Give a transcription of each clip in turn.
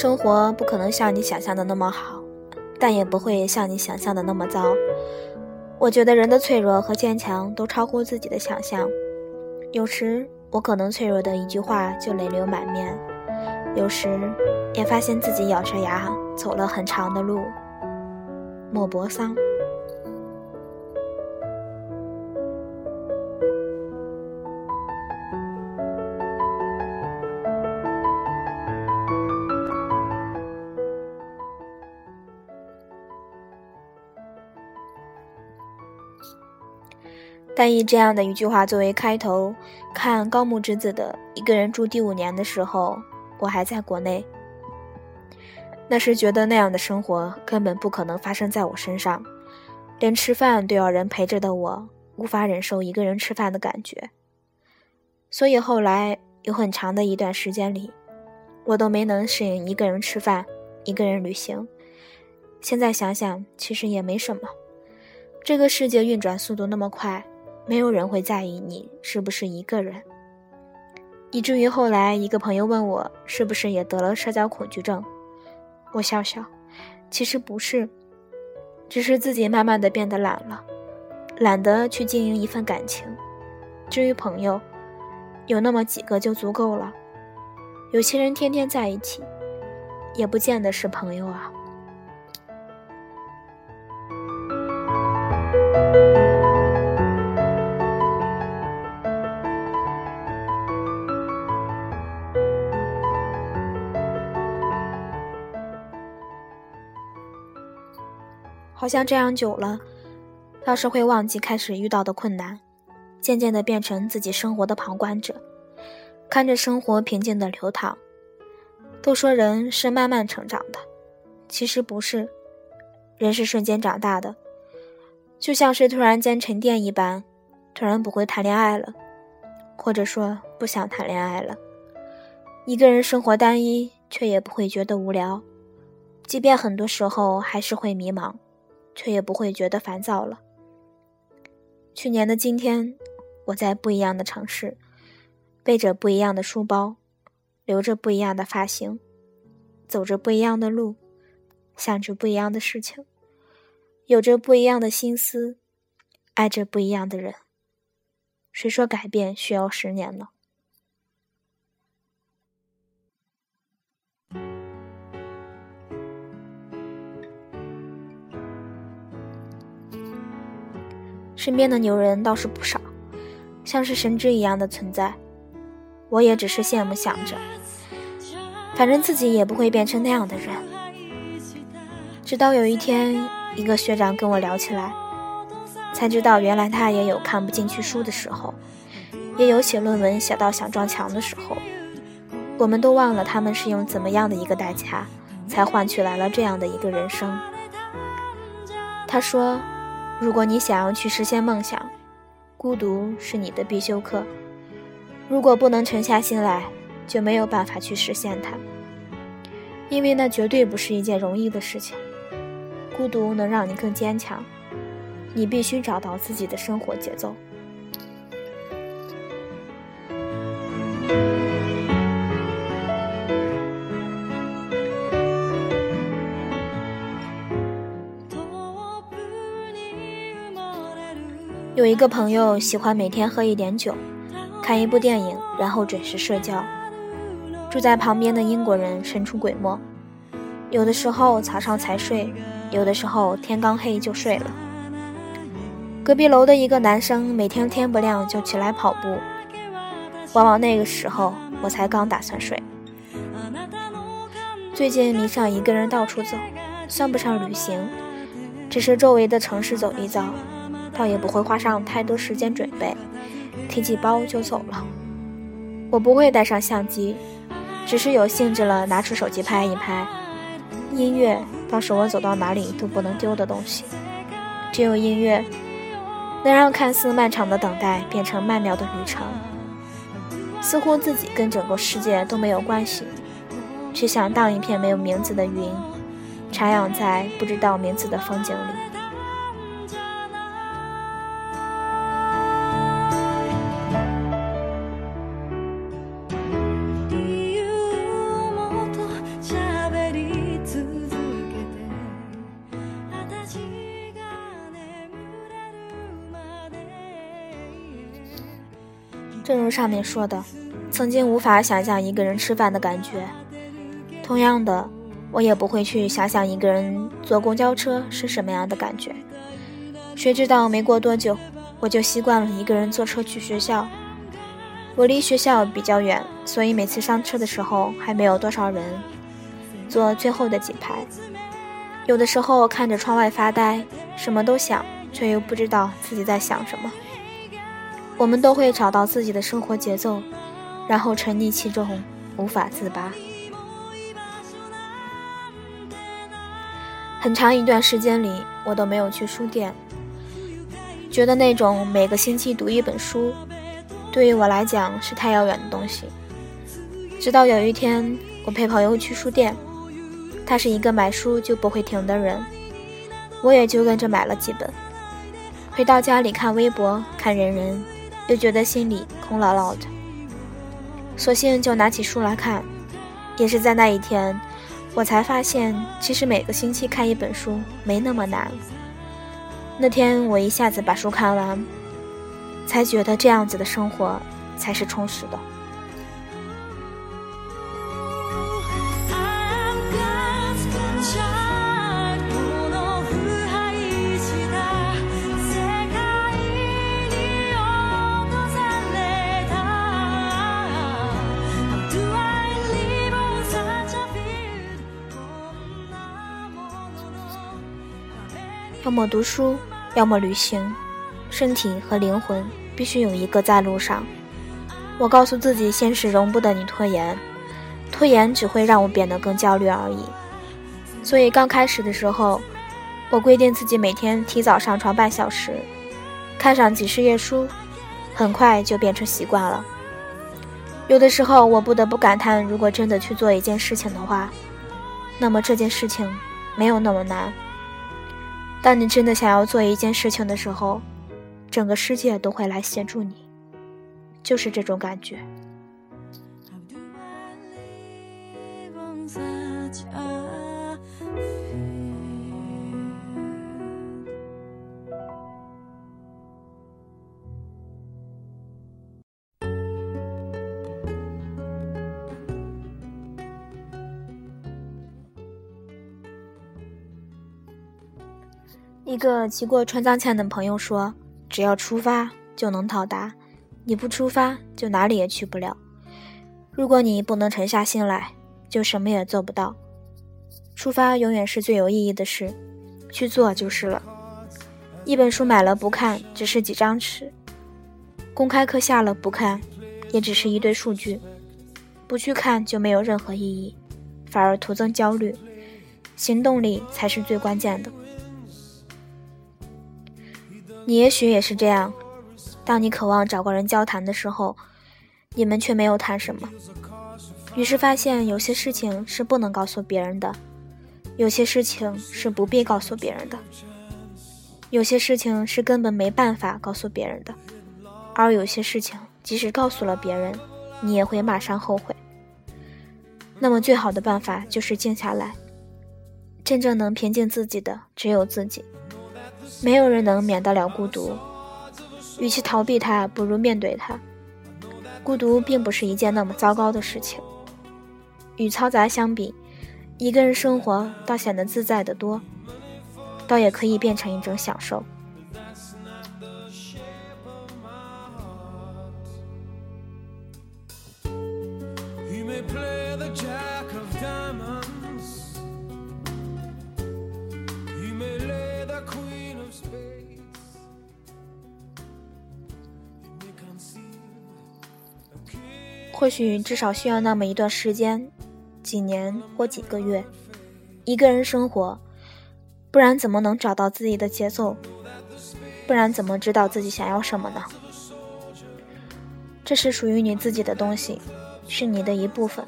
生活不可能像你想象的那么好，但也不会像你想象的那么糟。我觉得人的脆弱和坚强都超乎自己的想象。有时我可能脆弱的一句话就泪流满面，有时也发现自己咬着牙走了很长的路。莫泊桑。但以这样的一句话作为开头，看高木直子的《一个人住第五年》的时候，我还在国内。那时觉得那样的生活根本不可能发生在我身上，连吃饭都要人陪着的我，无法忍受一个人吃饭的感觉。所以后来有很长的一段时间里，我都没能适应一个人吃饭、一个人旅行。现在想想，其实也没什么。这个世界运转速度那么快。没有人会在意你是不是一个人，以至于后来一个朋友问我是不是也得了社交恐惧症，我笑笑，其实不是，只是自己慢慢的变得懒了，懒得去经营一份感情。至于朋友，有那么几个就足够了。有些人天天在一起，也不见得是朋友啊。像这样久了，倒是会忘记开始遇到的困难，渐渐的变成自己生活的旁观者，看着生活平静的流淌。都说人是慢慢成长的，其实不是，人是瞬间长大的，就像是突然间沉淀一般，突然不会谈恋爱了，或者说不想谈恋爱了。一个人生活单一，却也不会觉得无聊，即便很多时候还是会迷茫。却也不会觉得烦躁了。去年的今天，我在不一样的城市，背着不一样的书包，留着不一样的发型，走着不一样的路，想着不一样的事情，有着不一样的心思，爱着不一样的人。谁说改变需要十年呢？身边的牛人倒是不少，像是神之一样的存在。我也只是羡慕，想着，反正自己也不会变成那样的人。直到有一天，一个学长跟我聊起来，才知道原来他也有看不进去书的时候，也有写论文写到想撞墙的时候。我们都忘了他们是用怎么样的一个代价，才换取来了这样的一个人生。他说。如果你想要去实现梦想，孤独是你的必修课。如果不能沉下心来，就没有办法去实现它，因为那绝对不是一件容易的事情。孤独能让你更坚强，你必须找到自己的生活节奏。有一个朋友喜欢每天喝一点酒，看一部电影，然后准时睡觉。住在旁边的英国人神出鬼没，有的时候早上才睡，有的时候天刚黑就睡了。隔壁楼的一个男生每天天不亮就起来跑步，往往那个时候我才刚打算睡。最近迷上一个人到处走，算不上旅行，只是周围的城市走一遭。倒也不会花上太多时间准备，提起包就走了。我不会带上相机，只是有兴致了拿出手机拍一拍。音乐倒是我走到哪里都不能丢的东西，只有音乐能让看似漫长的等待变成曼妙的旅程。似乎自己跟整个世界都没有关系，却像荡一片没有名字的云，徜徉在不知道名字的风景里。正如上面说的，曾经无法想象一个人吃饭的感觉。同样的，我也不会去想想一个人坐公交车是什么样的感觉。谁知道没过多久，我就习惯了一个人坐车去学校。我离学校比较远，所以每次上车的时候还没有多少人，坐最后的几排。有的时候看着窗外发呆，什么都想，却又不知道自己在想什么。我们都会找到自己的生活节奏，然后沉溺其中，无法自拔。很长一段时间里，我都没有去书店，觉得那种每个星期读一本书。对于我来讲是太遥远的东西。直到有一天，我陪朋友去书店，他是一个买书就不会停的人，我也就跟着买了几本。回到家里看微博、看人人，又觉得心里空落落的，索性就拿起书来看。也是在那一天，我才发现，其实每个星期看一本书没那么难。那天我一下子把书看完。才觉得这样子的生活才是充实的。要么读书，要么旅行，身体和灵魂。必须有一个在路上。我告诉自己，现实容不得你拖延，拖延只会让我变得更焦虑而已。所以刚开始的时候，我规定自己每天提早上床半小时，看上几十页书，很快就变成习惯了。有的时候，我不得不感叹，如果真的去做一件事情的话，那么这件事情没有那么难。当你真的想要做一件事情的时候，整个世界都会来协助你，就是这种感觉。一个骑过川藏线的朋友说。只要出发就能到达，你不出发就哪里也去不了。如果你不能沉下心来，就什么也做不到。出发永远是最有意义的事，去做就是了。一本书买了不看，只是几张纸；公开课下了不看，也只是一堆数据。不去看就没有任何意义，反而徒增焦虑。行动力才是最关键的。你也许也是这样，当你渴望找个人交谈的时候，你们却没有谈什么，于是发现有些事情是不能告诉别人的，有些事情是不必告诉别人的，有些事情是根本没办法告诉别人的，而有些事情即使告诉了别人，你也会马上后悔。那么最好的办法就是静下来，真正能平静自己的只有自己。没有人能免得了孤独，与其逃避它，不如面对它。孤独并不是一件那么糟糕的事情，与嘈杂相比，一个人生活倒显得自在的多，倒也可以变成一种享受。Play the jazz. 或许至少需要那么一段时间，几年或几个月，一个人生活，不然怎么能找到自己的节奏？不然怎么知道自己想要什么呢？这是属于你自己的东西，是你的一部分。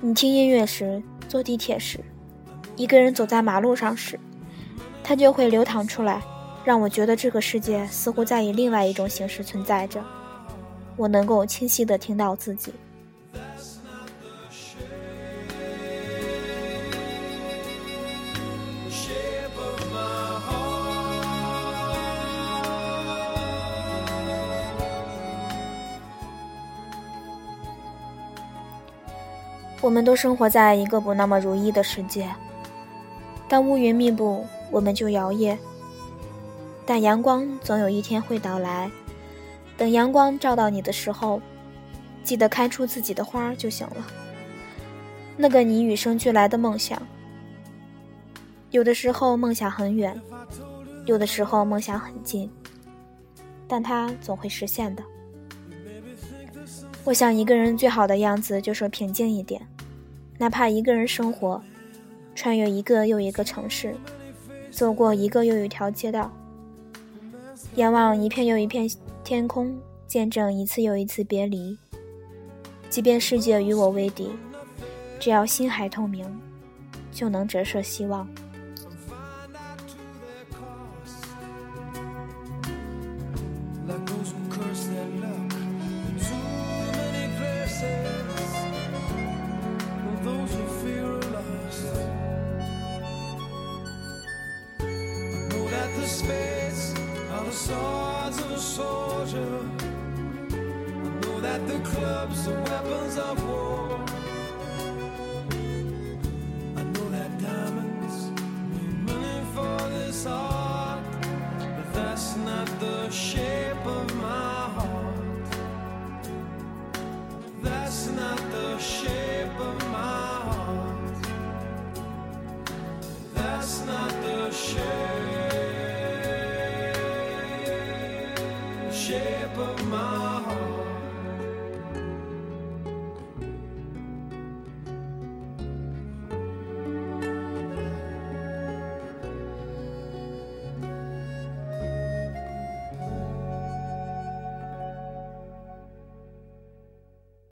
你听音乐时，坐地铁时，一个人走在马路上时，它就会流淌出来，让我觉得这个世界似乎在以另外一种形式存在着。我能够清晰的听到自己。我们都生活在一个不那么如意的世界当乌云密布我们就摇曳。但阳光总有一天会到来等阳光照到你的时候，记得开出自己的花就行了。那个你与生俱来的梦想。有的时候梦想很远，有的时候梦想很近，但它总会实现的。我想一个人最好的样子就是平静一点，哪怕一个人生活，穿越一个又一个城市，走过一个又一条街道，仰望一片又一片天空，见证一次又一次别离。即便世界与我为敌，只要心还透明，就能折射希望。The clubs are weapons of war.